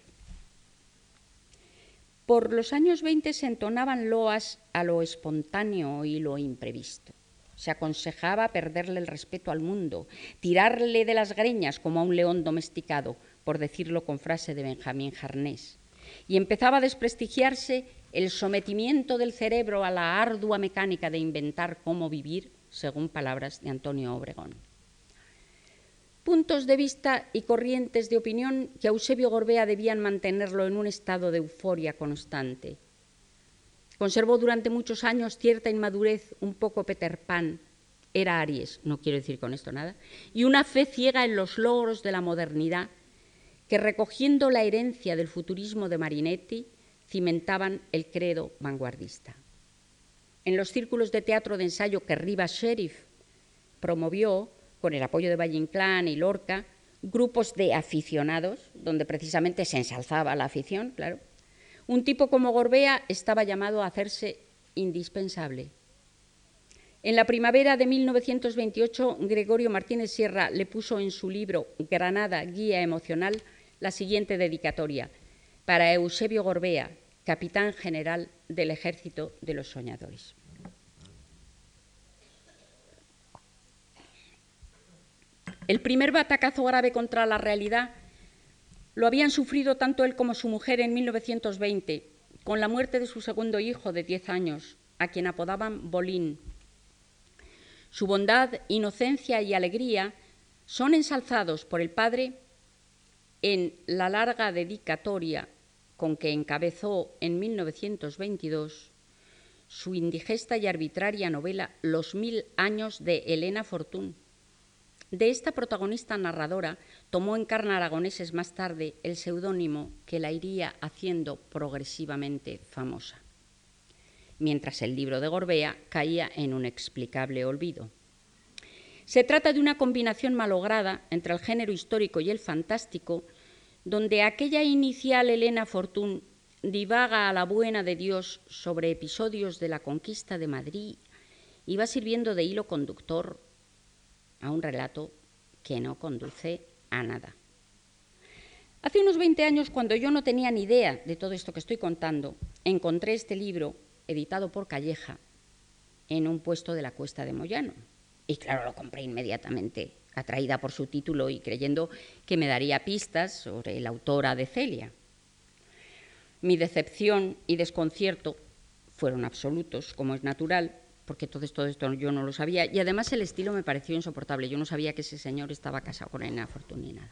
Por los años 20 se entonaban loas a lo espontáneo y lo imprevisto. Se aconsejaba perderle el respeto al mundo, tirarle de las greñas como a un león domesticado, por decirlo con frase de Benjamín Jarnés. Y empezaba a desprestigiarse el sometimiento del cerebro a la ardua mecánica de inventar cómo vivir, según palabras de Antonio Obregón puntos de vista y corrientes de opinión que Eusebio Gorbea debían mantenerlo en un estado de euforia constante. Conservó durante muchos años cierta inmadurez, un poco Peter Pan, era Aries, no quiero decir con esto nada, y una fe ciega en los logros de la modernidad que recogiendo la herencia del futurismo de Marinetti cimentaban el credo vanguardista. En los círculos de teatro de ensayo que Rivas Sheriff promovió, con el apoyo de Valle Inclán y Lorca, grupos de aficionados, donde precisamente se ensalzaba la afición, claro. Un tipo como Gorbea estaba llamado a hacerse indispensable. En la primavera de 1928, Gregorio Martínez Sierra le puso en su libro Granada, Guía Emocional, la siguiente dedicatoria, para Eusebio Gorbea, capitán general del Ejército de los Soñadores. El primer batacazo grave contra la realidad lo habían sufrido tanto él como su mujer en 1920, con la muerte de su segundo hijo de 10 años, a quien apodaban Bolín. Su bondad, inocencia y alegría son ensalzados por el padre en la larga dedicatoria con que encabezó en 1922 su indigesta y arbitraria novela Los mil años de Elena Fortún de esta protagonista narradora tomó en carne aragoneses más tarde el seudónimo que la iría haciendo progresivamente famosa, mientras el libro de Gorbea caía en un explicable olvido. Se trata de una combinación malograda entre el género histórico y el fantástico, donde aquella inicial Elena Fortún divaga a la buena de Dios sobre episodios de la conquista de Madrid y va sirviendo de hilo conductor a un relato que no conduce a nada. Hace unos 20 años, cuando yo no tenía ni idea de todo esto que estoy contando, encontré este libro, editado por Calleja, en un puesto de la Cuesta de Moyano. Y claro, lo compré inmediatamente, atraída por su título y creyendo que me daría pistas sobre la autora de Celia. Mi decepción y desconcierto fueron absolutos, como es natural, porque todo esto, yo no lo sabía, y además el estilo me pareció insoportable. Yo no sabía que ese señor estaba casado con Elena Fortuny nada.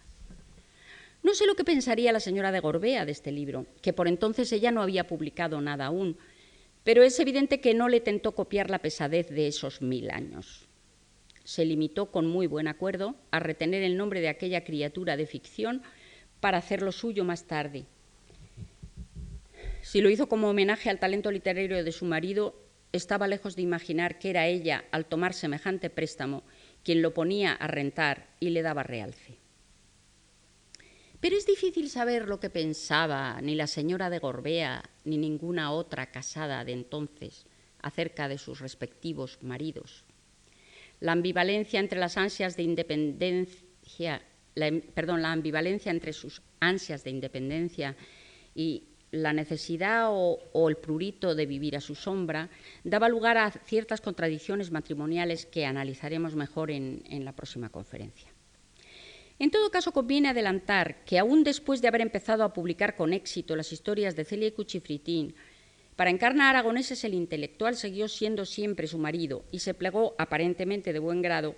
No sé lo que pensaría la señora de Gorbea de este libro, que por entonces ella no había publicado nada aún, pero es evidente que no le tentó copiar la pesadez de esos mil años. Se limitó con muy buen acuerdo a retener el nombre de aquella criatura de ficción para hacerlo suyo más tarde. Si lo hizo como homenaje al talento literario de su marido, estaba lejos de imaginar que era ella, al tomar semejante préstamo, quien lo ponía a rentar y le daba realce. Pero es difícil saber lo que pensaba ni la señora de Gorbea ni ninguna otra casada de entonces acerca de sus respectivos maridos. La ambivalencia entre las ansias de independencia, perdón, la ambivalencia entre sus ansias de independencia y la necesidad o, el prurito de vivir a su sombra daba lugar a ciertas contradicciones matrimoniales que analizaremos mejor en, en la próxima conferencia. En todo caso, conviene adelantar que aún después de haber empezado a publicar con éxito las historias de Celia y Cuchifritín, para Encarna Aragoneses el intelectual siguió siendo siempre su marido y se plegó aparentemente de buen grado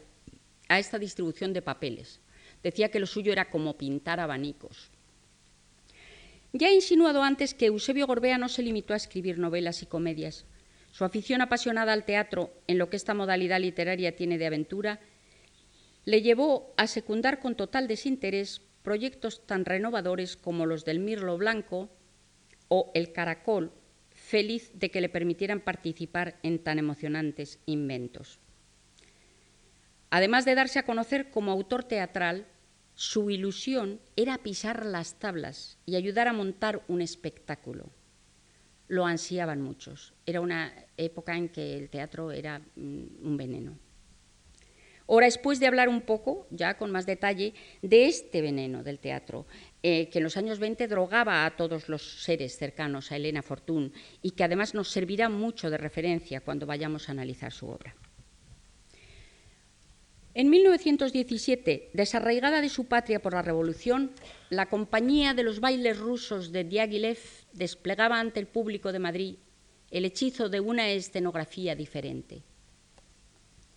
a esta distribución de papeles. Decía que lo suyo era como pintar abanicos, ya he insinuado antes que Eusebio Gorbea no se limitó a escribir novelas y comedias. Su afición apasionada al teatro, en lo que esta modalidad literaria tiene de aventura, le llevó a secundar con total desinterés proyectos tan renovadores como los del Mirlo Blanco o El Caracol, feliz de que le permitieran participar en tan emocionantes inventos. Además de darse a conocer como autor teatral, su ilusión era pisar las tablas y ayudar a montar un espectáculo. Lo ansiaban muchos. Era una época en que el teatro era mm, un veneno. Ahora, después de hablar un poco, ya con más detalle, de este veneno del teatro, eh, que en los años 20 drogaba a todos los seres cercanos a Elena Fortún y que además nos servirá mucho de referencia cuando vayamos a analizar su obra. En 1917, desarraigada de su patria por la Revolución, la compañía de los bailes rusos de Diaghilev desplegaba ante el público de Madrid el hechizo de una escenografía diferente.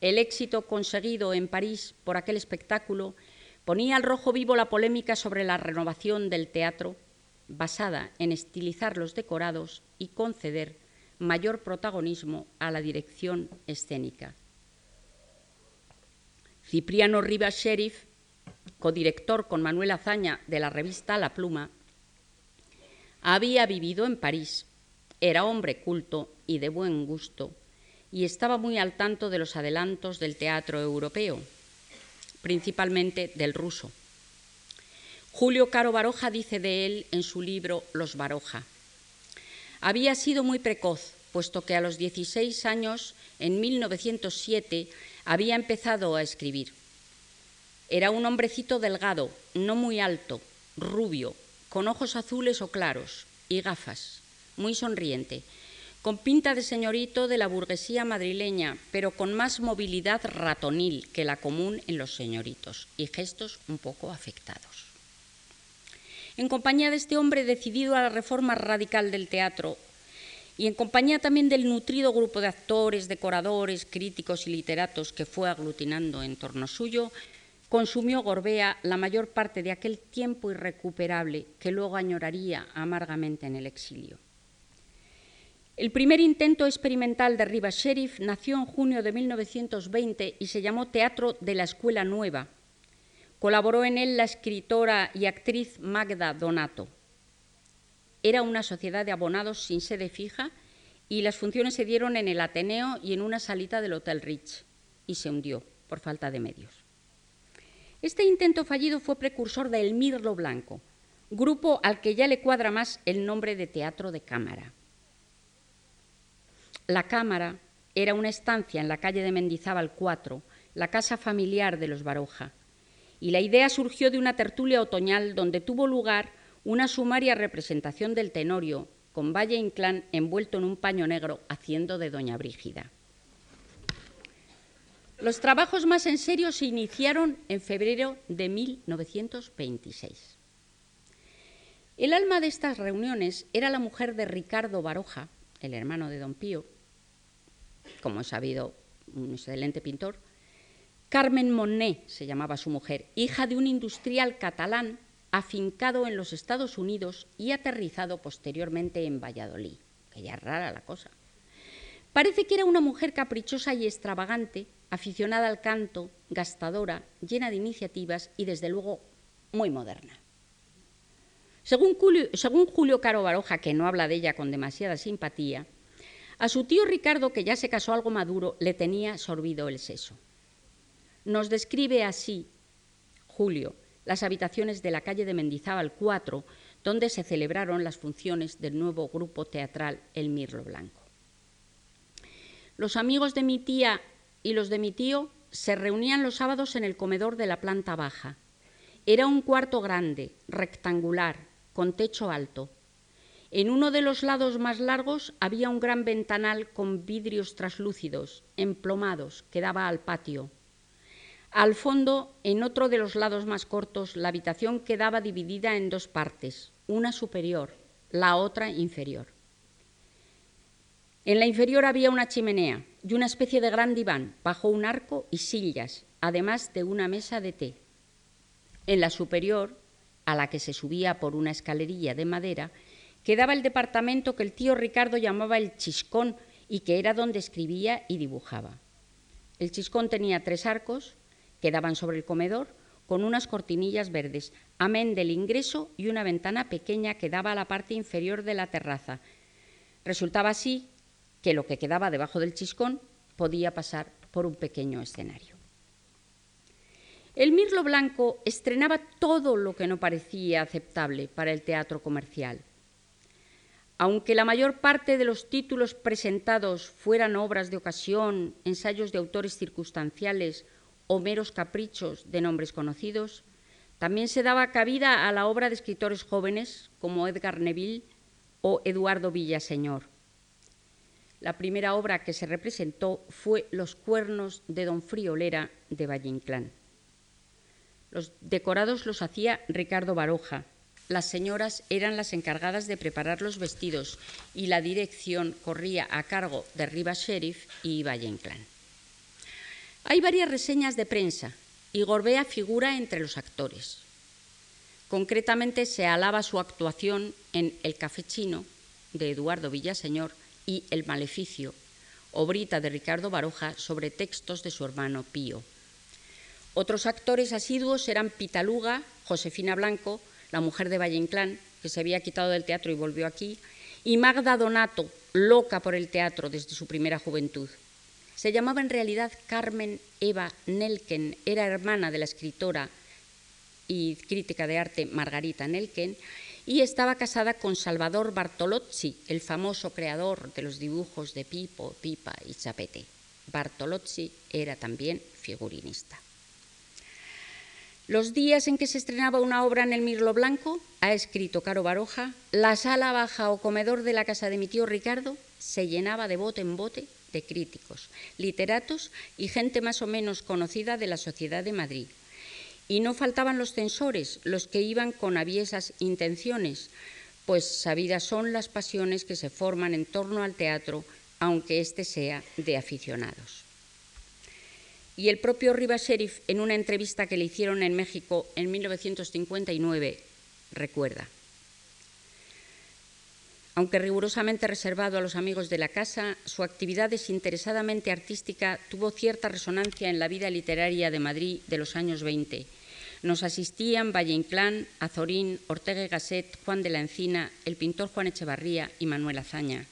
El éxito conseguido en París por aquel espectáculo ponía al rojo vivo la polémica sobre la renovación del teatro, basada en estilizar los decorados y conceder mayor protagonismo a la dirección escénica. Cipriano Rivas Sheriff, codirector con Manuel Azaña de la revista La Pluma, había vivido en París, era hombre culto y de buen gusto, y estaba muy al tanto de los adelantos del teatro europeo, principalmente del ruso. Julio Caro Baroja dice de él en su libro Los Baroja. Había sido muy precoz, puesto que a los 16 años, en 1907, había empezado a escribir. Era un hombrecito delgado, no muy alto, rubio, con ojos azules o claros y gafas, muy sonriente, con pinta de señorito de la burguesía madrileña, pero con más movilidad ratonil que la común en los señoritos y gestos un poco afectados. En compañía de este hombre decidido a la reforma radical del teatro, y en compañía también del nutrido grupo de actores, decoradores, críticos y literatos que fue aglutinando en torno suyo, consumió Gorbea la mayor parte de aquel tiempo irrecuperable que luego añoraría amargamente en el exilio. El primer intento experimental de Rivas Sheriff nació en junio de 1920 y se llamó Teatro de la Escuela Nueva. Colaboró en él la escritora y actriz Magda Donato. Era una sociedad de abonados sin sede fija y las funciones se dieron en el Ateneo y en una salita del Hotel Rich y se hundió por falta de medios. Este intento fallido fue precursor de El Mirlo Blanco, grupo al que ya le cuadra más el nombre de teatro de cámara. La cámara era una estancia en la calle de Mendizábal 4, la casa familiar de los Baroja, y la idea surgió de una tertulia otoñal donde tuvo lugar una sumaria representación del Tenorio, con Valle Inclán envuelto en un paño negro haciendo de Doña Brígida. Los trabajos más en serio se iniciaron en febrero de 1926. El alma de estas reuniones era la mujer de Ricardo Baroja, el hermano de don Pío, como he sabido, un excelente pintor. Carmen Monet se llamaba su mujer, hija de un industrial catalán afincado en los Estados Unidos y aterrizado posteriormente en Valladolid. Que ya rara la cosa. Parece que era una mujer caprichosa y extravagante, aficionada al canto, gastadora, llena de iniciativas y desde luego muy moderna. Según Julio, según Julio Caro Baroja, que no habla de ella con demasiada simpatía, a su tío Ricardo, que ya se casó algo maduro, le tenía sorbido el seso. Nos describe así Julio las habitaciones de la calle de Mendizábal 4, donde se celebraron las funciones del nuevo grupo teatral El Mirlo Blanco. Los amigos de mi tía y los de mi tío se reunían los sábados en el comedor de la planta baja. Era un cuarto grande, rectangular, con techo alto. En uno de los lados más largos había un gran ventanal con vidrios traslúcidos, emplomados, que daba al patio. Al fondo, en otro de los lados más cortos, la habitación quedaba dividida en dos partes, una superior, la otra inferior. En la inferior había una chimenea y una especie de gran diván, bajo un arco y sillas, además de una mesa de té. En la superior, a la que se subía por una escalerilla de madera, quedaba el departamento que el tío Ricardo llamaba el chiscón y que era donde escribía y dibujaba. El chiscón tenía tres arcos que daban sobre el comedor con unas cortinillas verdes, amén del ingreso y una ventana pequeña que daba a la parte inferior de la terraza. Resultaba así que lo que quedaba debajo del chiscón podía pasar por un pequeño escenario. El Mirlo Blanco estrenaba todo lo que no parecía aceptable para el teatro comercial. Aunque la mayor parte de los títulos presentados fueran obras de ocasión, ensayos de autores circunstanciales o meros caprichos de nombres conocidos, también se daba cabida a la obra de escritores jóvenes como Edgar Neville o Eduardo Villaseñor. La primera obra que se representó fue Los cuernos de don Friolera de Valle Inclán. Los decorados los hacía Ricardo Baroja, las señoras eran las encargadas de preparar los vestidos y la dirección corría a cargo de Rivas Sheriff y Valle. Hay varias reseñas de prensa y Gorbea figura entre los actores. Concretamente se alaba su actuación en El Café Chino de Eduardo Villaseñor y El Maleficio, obrita de Ricardo Baroja sobre textos de su hermano Pío. Otros actores asiduos eran Pitaluga, Josefina Blanco, la mujer de Valle Inclán, que se había quitado del teatro y volvió aquí, y Magda Donato, loca por el teatro desde su primera juventud. Se llamaba en realidad Carmen Eva Nelken, era hermana de la escritora y crítica de arte Margarita Nelken, y estaba casada con Salvador Bartolozzi, el famoso creador de los dibujos de Pipo, Pipa y Chapete. Bartolozzi era también figurinista. Los días en que se estrenaba una obra en el Mirlo Blanco, ha escrito Caro Baroja, la sala baja o comedor de la casa de mi tío Ricardo se llenaba de bote en bote de críticos, literatos y gente más o menos conocida de la sociedad de Madrid. Y no faltaban los censores, los que iban con aviesas intenciones, pues sabidas son las pasiones que se forman en torno al teatro, aunque éste sea de aficionados. Y el propio Rivas Sheriff, en una entrevista que le hicieron en México en 1959, recuerda. Aunque rigurosamente reservado a los amigos de la casa, su actividad desinteresadamente artística tuvo cierta resonancia en la vida literaria de Madrid de los años 20. Nos asistían Valle Inclán, Azorín, Ortega y Gasset, Juan de la Encina, el pintor Juan Echevarría y Manuel Azaña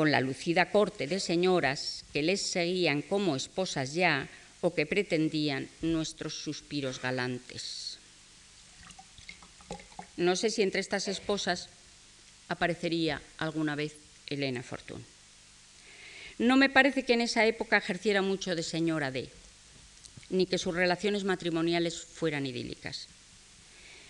con la lucida corte de señoras que les seguían como esposas ya o que pretendían nuestros suspiros galantes. no sé si entre estas esposas aparecería alguna vez Elena Fortún. No me parece que en esa época ejerciera mucho de señora de, ni que sus relaciones matrimoniales fueran idílicas.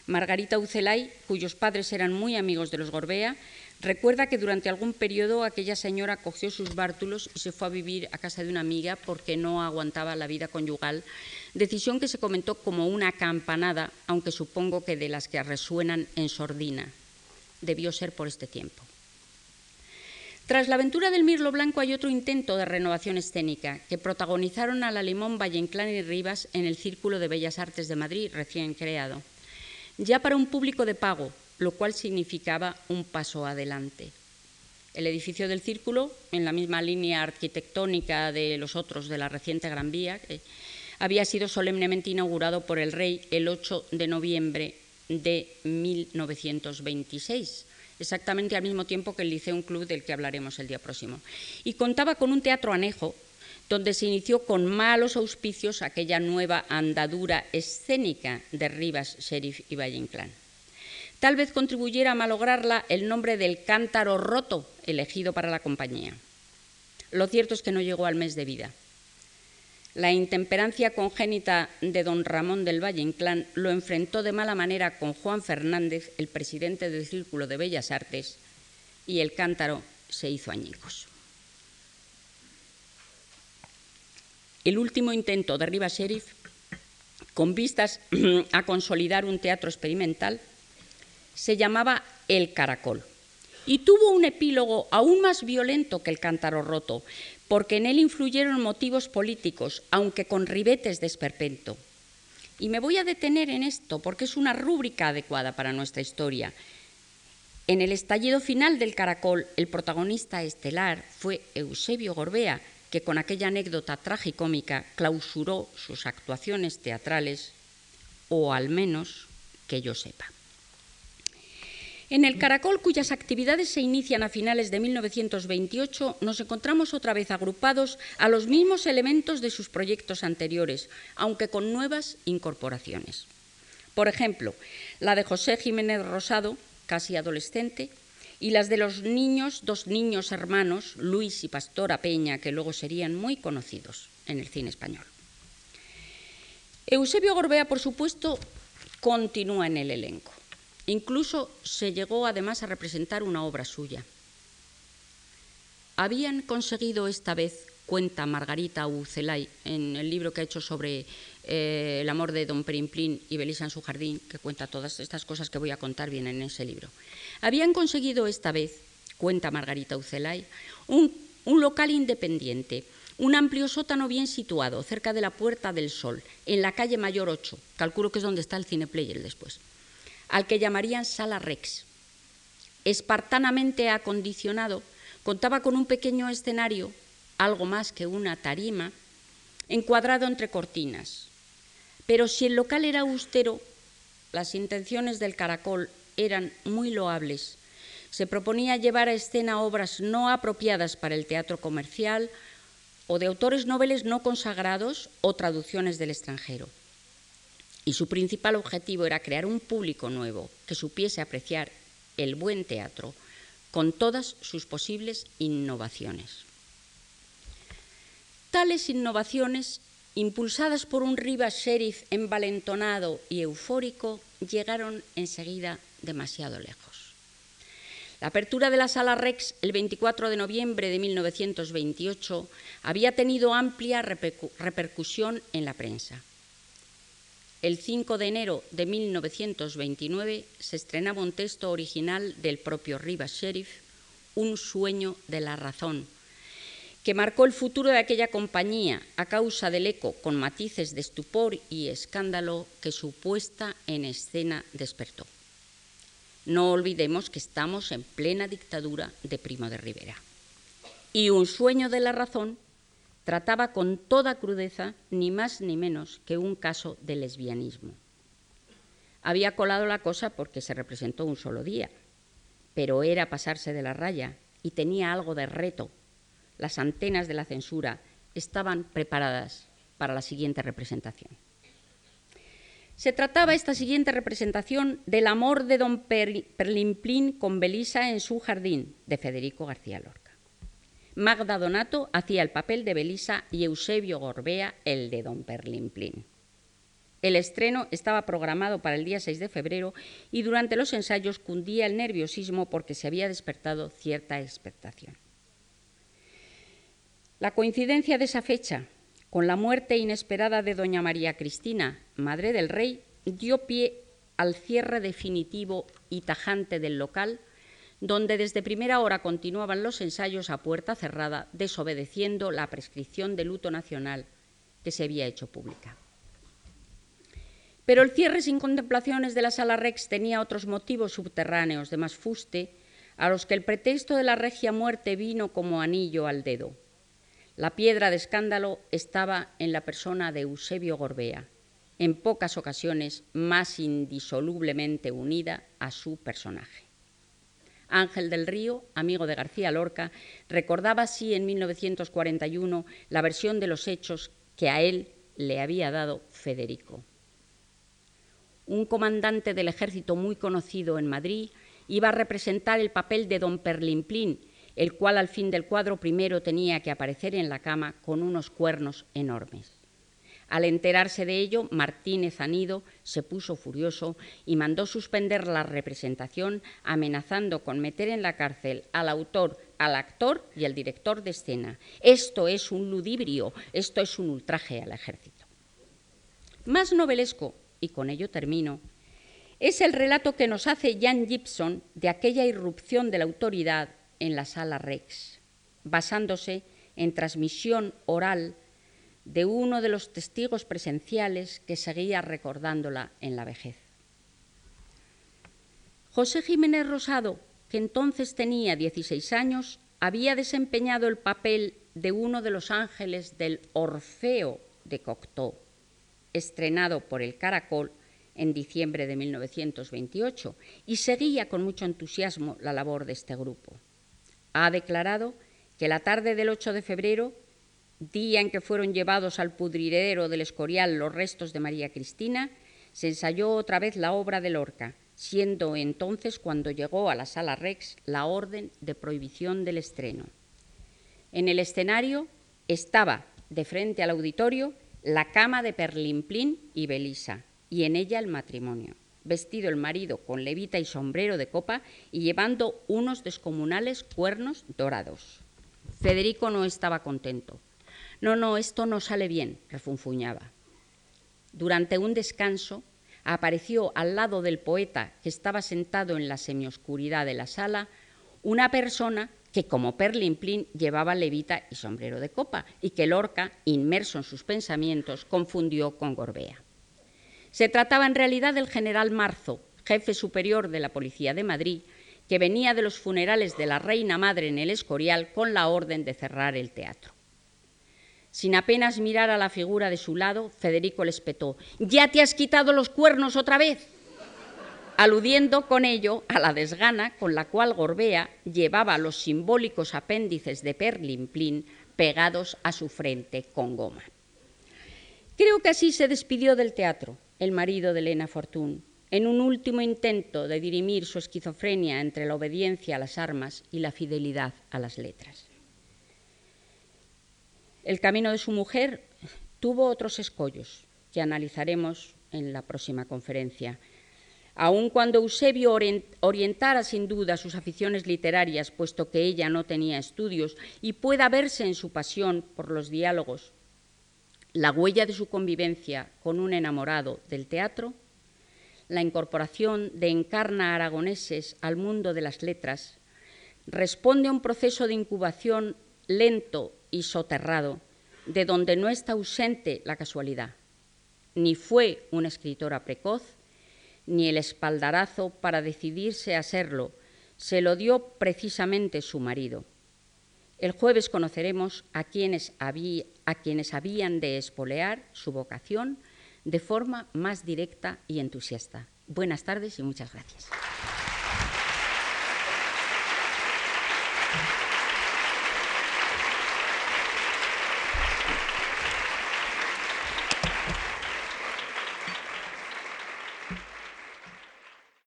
Margarita Ucelay, cuyos padres eran muy amigos de los Gorbea, recuerda que durante algún periodo aquella señora cogió sus bártulos y se fue a vivir a casa de una amiga porque no aguantaba la vida conyugal, decisión que se comentó como una campanada, aunque supongo que de las que resuenan en sordina. Debió ser por este tiempo. Tras la aventura del Mirlo Blanco hay otro intento de renovación escénica que protagonizaron al alemán Valle Inclán y Rivas en el Círculo de Bellas Artes de Madrid, recién creado ya para un público de pago, lo cual significaba un paso adelante. El edificio del Círculo, en la misma línea arquitectónica de los otros de la reciente Gran Vía, había sido solemnemente inaugurado por el rey el 8 de noviembre de 1926, exactamente al mismo tiempo que el Liceum Club del que hablaremos el día próximo. Y contaba con un teatro anejo donde se inició con malos auspicios aquella nueva andadura escénica de Rivas, Sheriff y Valle Inclán. Tal vez contribuyera a malograrla el nombre del cántaro roto elegido para la compañía. Lo cierto es que no llegó al mes de vida. La intemperancia congénita de don Ramón del Valle Inclán lo enfrentó de mala manera con Juan Fernández, el presidente del Círculo de Bellas Artes, y el cántaro se hizo añicos. el último intento de Rivas Sheriff, con vistas a consolidar un teatro experimental, se llamaba El Caracol y tuvo un epílogo aún más violento que el cántaro roto, porque en él influyeron motivos políticos, aunque con ribetes de esperpento. Y me voy a detener en esto porque es una rúbrica adecuada para nuestra historia. En el estallido final del Caracol, el protagonista estelar fue Eusebio Gorbea, que con aquella anécdota tragicómica clausuró sus actuaciones teatrales, o al menos que yo sepa. En el Caracol, cuyas actividades se inician a finales de 1928, nos encontramos otra vez agrupados a los mismos elementos de sus proyectos anteriores, aunque con nuevas incorporaciones. Por ejemplo, la de José Jiménez Rosado, casi adolescente, y las de los niños, dos niños hermanos, Luis y Pastora Peña, que luego serían muy conocidos en el cine español. Eusebio Gorbea, por supuesto, continúa en el elenco. Incluso se llegó además a representar una obra suya. Habían conseguido esta vez, cuenta Margarita Ucelay en el libro que ha hecho sobre eh, el amor de Don Perimplín y Belisa en su jardín, que cuenta todas estas cosas que voy a contar bien en ese libro. Habían conseguido esta vez, cuenta Margarita Ucelay, un, local independiente, un amplio sótano bien situado, cerca de la Puerta del Sol, en la calle Mayor 8, calculo que es donde está el Cineplayer después, al que llamarían Sala Rex. Espartanamente acondicionado, contaba con un pequeño escenario, algo más que una tarima, encuadrado entre cortinas. Pero si el local era austero, las intenciones del caracol eran muy loables. Se proponía llevar a escena obras no apropiadas para el teatro comercial o de autores noveles no consagrados o traducciones del extranjero. Y su principal objetivo era crear un público nuevo que supiese apreciar el buen teatro con todas sus posibles innovaciones. Tales innovaciones, impulsadas por un Rivas Sheriff envalentonado y eufórico, llegaron enseguida demasiado lejos. La apertura de la sala Rex el 24 de noviembre de 1928 había tenido amplia repercusión en la prensa. El 5 de enero de 1929 se estrenaba un texto original del propio Rivas Sheriff, Un sueño de la razón, que marcó el futuro de aquella compañía a causa del eco con matices de estupor y escándalo que su puesta en escena despertó. No olvidemos que estamos en plena dictadura de Primo de Rivera. Y un sueño de la razón trataba con toda crudeza ni más ni menos que un caso de lesbianismo. Había colado la cosa porque se representó un solo día, pero era pasarse de la raya y tenía algo de reto las antenas de la censura estaban preparadas para la siguiente representación. Se trataba esta siguiente representación del amor de don Perlimplín con Belisa en su jardín, de Federico García Lorca. Magda Donato hacía el papel de Belisa y Eusebio Gorbea el de don Perlimplín. El estreno estaba programado para el día 6 de febrero y durante los ensayos cundía el nerviosismo porque se había despertado cierta expectación. La coincidencia de esa fecha con la muerte inesperada de doña María Cristina, madre del rey, dio pie al cierre definitivo y tajante del local, donde desde primera hora continuaban los ensayos a puerta cerrada, desobedeciendo la prescripción de luto nacional que se había hecho pública. Pero el cierre sin contemplaciones de la sala Rex tenía otros motivos subterráneos de más fuste, a los que el pretexto de la regia muerte vino como anillo al dedo. La piedra de escándalo estaba en la persona de Eusebio Gorbea, en pocas ocasiones más indisolublemente unida a su personaje. Ángel del Río, amigo de García Lorca, recordaba así en 1941 la versión de los hechos que a él le había dado Federico. Un comandante del ejército muy conocido en Madrid iba a representar el papel de don Perlimplín el cual al fin del cuadro primero tenía que aparecer en la cama con unos cuernos enormes. Al enterarse de ello, Martínez Anido se puso furioso y mandó suspender la representación, amenazando con meter en la cárcel al autor, al actor y al director de escena. Esto es un ludibrio, esto es un ultraje al ejército. Más novelesco, y con ello termino, es el relato que nos hace Jan Gibson de aquella irrupción de la autoridad en la sala Rex, basándose en transmisión oral de uno de los testigos presenciales que seguía recordándola en la vejez. José Jiménez Rosado, que entonces tenía 16 años, había desempeñado el papel de uno de los ángeles del Orfeo de Cocteau, estrenado por el Caracol en diciembre de 1928, y seguía con mucho entusiasmo la labor de este grupo ha declarado que la tarde del 8 de febrero, día en que fueron llevados al pudridero del Escorial los restos de María Cristina, se ensayó otra vez la obra de Lorca, siendo entonces cuando llegó a la sala Rex la orden de prohibición del estreno. En el escenario estaba, de frente al auditorio, la cama de Perlimplín y Belisa, y en ella el matrimonio vestido el marido con levita y sombrero de copa y llevando unos descomunales cuernos dorados. Federico no estaba contento. No, no, esto no sale bien, refunfuñaba. Durante un descanso apareció al lado del poeta que estaba sentado en la semioscuridad de la sala una persona que como Perlimplín llevaba levita y sombrero de copa y que Lorca, inmerso en sus pensamientos, confundió con Gorbea. Se trataba en realidad del general Marzo, jefe superior de la Policía de Madrid, que venía de los funerales de la Reina Madre en el Escorial con la orden de cerrar el teatro. Sin apenas mirar a la figura de su lado, Federico le espetó, ¿Ya te has quitado los cuernos otra vez? aludiendo con ello a la desgana con la cual Gorbea llevaba los simbólicos apéndices de Perlimplín pegados a su frente con goma. Creo que así se despidió del teatro, el marido de Elena Fortún, en un último intento de dirimir su esquizofrenia entre la obediencia a las armas y la fidelidad a las letras. El camino de su mujer tuvo otros escollos que analizaremos en la próxima conferencia. Aun cuando Eusebio orientara sin duda sus aficiones literarias, puesto que ella no tenía estudios, y pueda verse en su pasión por los diálogos la huella de su convivencia con un enamorado del teatro, la incorporación de encarna aragoneses al mundo de las letras, responde a un proceso de incubación lento y soterrado, de donde no está ausente la casualidad. Ni fue una escritora precoz, ni el espaldarazo para decidirse a serlo se lo dio precisamente su marido. El jueves conoceremos a quienes, a quienes habían de espolear su vocación de forma más directa y entusiasta. Buenas tardes y muchas gracias.